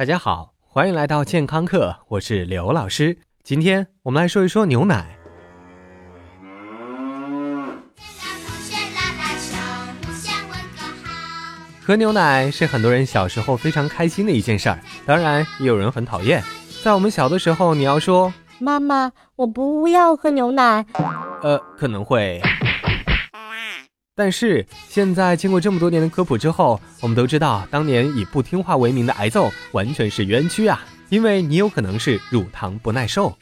大家好，欢迎来到健康课，我是刘老师。今天我们来说一说牛奶。喝牛奶是很多人小时候非常开心的一件事儿，当然也有人很讨厌。在我们小的时候，你要说妈妈，我不要喝牛奶，呃，可能会。但是现在经过这么多年的科普之后，我们都知道，当年以不听话为名的挨揍完全是冤屈啊，因为你有可能是乳糖不耐受。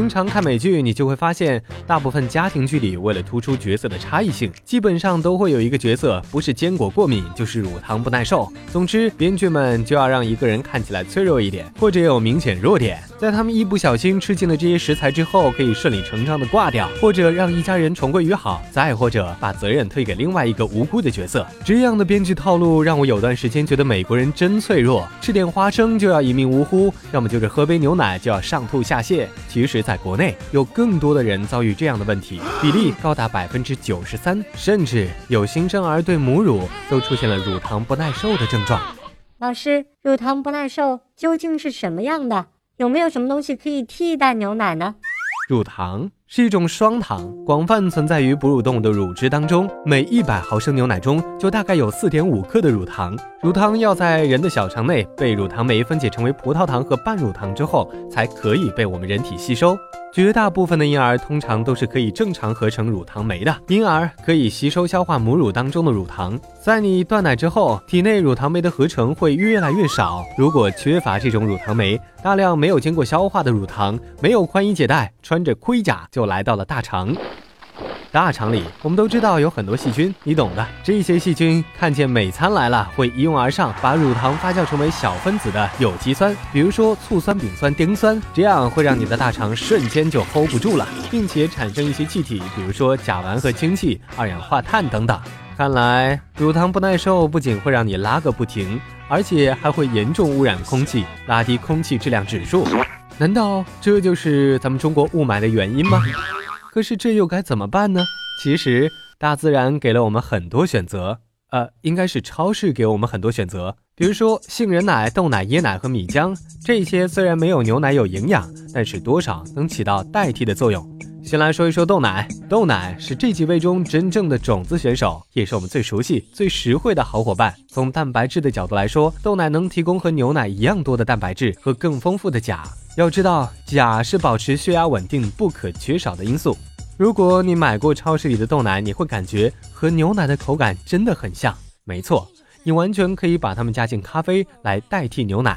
经常看美剧，你就会发现，大部分家庭剧里，为了突出角色的差异性，基本上都会有一个角色不是坚果过敏，就是乳糖不耐受。总之，编剧们就要让一个人看起来脆弱一点，或者有明显弱点，在他们一不小心吃进了这些食材之后，可以顺理成章的挂掉，或者让一家人重归于好，再或者把责任推给另外一个无辜的角色。这样的编剧套路让我有段时间觉得美国人真脆弱，吃点花生就要一命呜呼，要么就是喝杯牛奶就要上吐下泻。其实。在在国内，有更多的人遭遇这样的问题，比例高达百分之九十三，甚至有新生儿对母乳都出现了乳糖不耐受的症状。老师，乳糖不耐受究竟是什么样的？有没有什么东西可以替代牛奶呢？乳糖。是一种双糖，广泛存在于哺乳动物的乳汁当中。每一百毫升牛奶中就大概有四点五克的乳糖。乳糖要在人的小肠内被乳糖酶分解成为葡萄糖和半乳糖之后，才可以被我们人体吸收。绝大部分的婴儿通常都是可以正常合成乳糖酶的，婴儿可以吸收消化母乳当中的乳糖。在你断奶之后，体内乳糖酶的合成会越来越少。如果缺乏这种乳糖酶，大量没有经过消化的乳糖没有宽衣解带，穿着盔甲就。就来到了大肠，大肠里我们都知道有很多细菌，你懂的。这些细菌看见美餐来了，会一拥而上，把乳糖发酵成为小分子的有机酸，比如说醋酸、丙酸、丁酸，这样会让你的大肠瞬间就 hold 不住了，并且产生一些气体，比如说甲烷和氢气、二氧化碳等等。看来乳糖不耐受不仅会让你拉个不停，而且还会严重污染空气，拉低空气质量指数。难道这就是咱们中国雾霾的原因吗？可是这又该怎么办呢？其实大自然给了我们很多选择，呃，应该是超市给我们很多选择。比如说杏仁奶、豆奶、椰奶和米浆，这些虽然没有牛奶有营养，但是多少能起到代替的作用。先来说一说豆奶，豆奶是这几位中真正的种子选手，也是我们最熟悉、最实惠的好伙伴。从蛋白质的角度来说，豆奶能提供和牛奶一样多的蛋白质和更丰富的钾。要知道，钾是保持血压稳定不可缺少的因素。如果你买过超市里的豆奶，你会感觉和牛奶的口感真的很像。没错，你完全可以把它们加进咖啡来代替牛奶。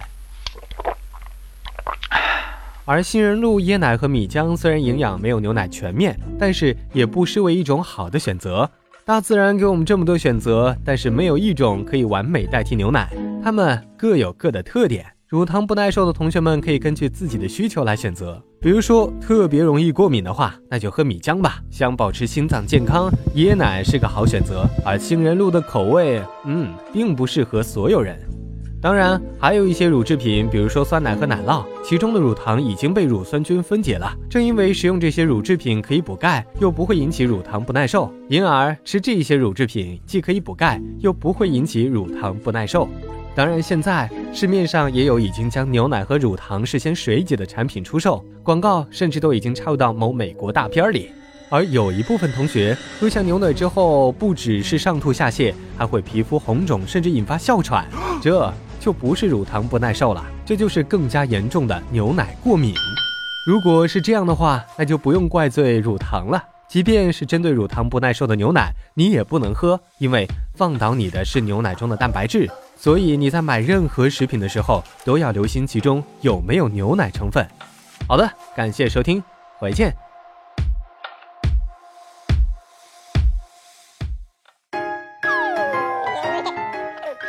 而杏仁露、椰奶和米浆虽然营养没有牛奶全面，但是也不失为一种好的选择。大自然给我们这么多选择，但是没有一种可以完美代替牛奶，它们各有各的特点。乳糖不耐受的同学们可以根据自己的需求来选择，比如说特别容易过敏的话，那就喝米浆吧。想保持心脏健康，椰奶是个好选择。而杏仁露的口味，嗯，并不适合所有人。当然，还有一些乳制品，比如说酸奶和奶酪，其中的乳糖已经被乳酸菌分解了。正因为食用这些乳制品可以补钙，又不会引起乳糖不耐受，因而吃这些乳制品既可以补钙，又不会引起乳糖不耐受。当然，现在市面上也有已经将牛奶和乳糖事先水解的产品出售，广告甚至都已经插入到某美国大片里。而有一部分同学喝下牛奶之后，不只是上吐下泻，还会皮肤红肿，甚至引发哮喘，这就不是乳糖不耐受了，这就是更加严重的牛奶过敏。如果是这样的话，那就不用怪罪乳糖了。即便是针对乳糖不耐受的牛奶，你也不能喝，因为放倒你的是牛奶中的蛋白质。所以你在买任何食品的时候，都要留心其中有没有牛奶成分。好的，感谢收听，回见。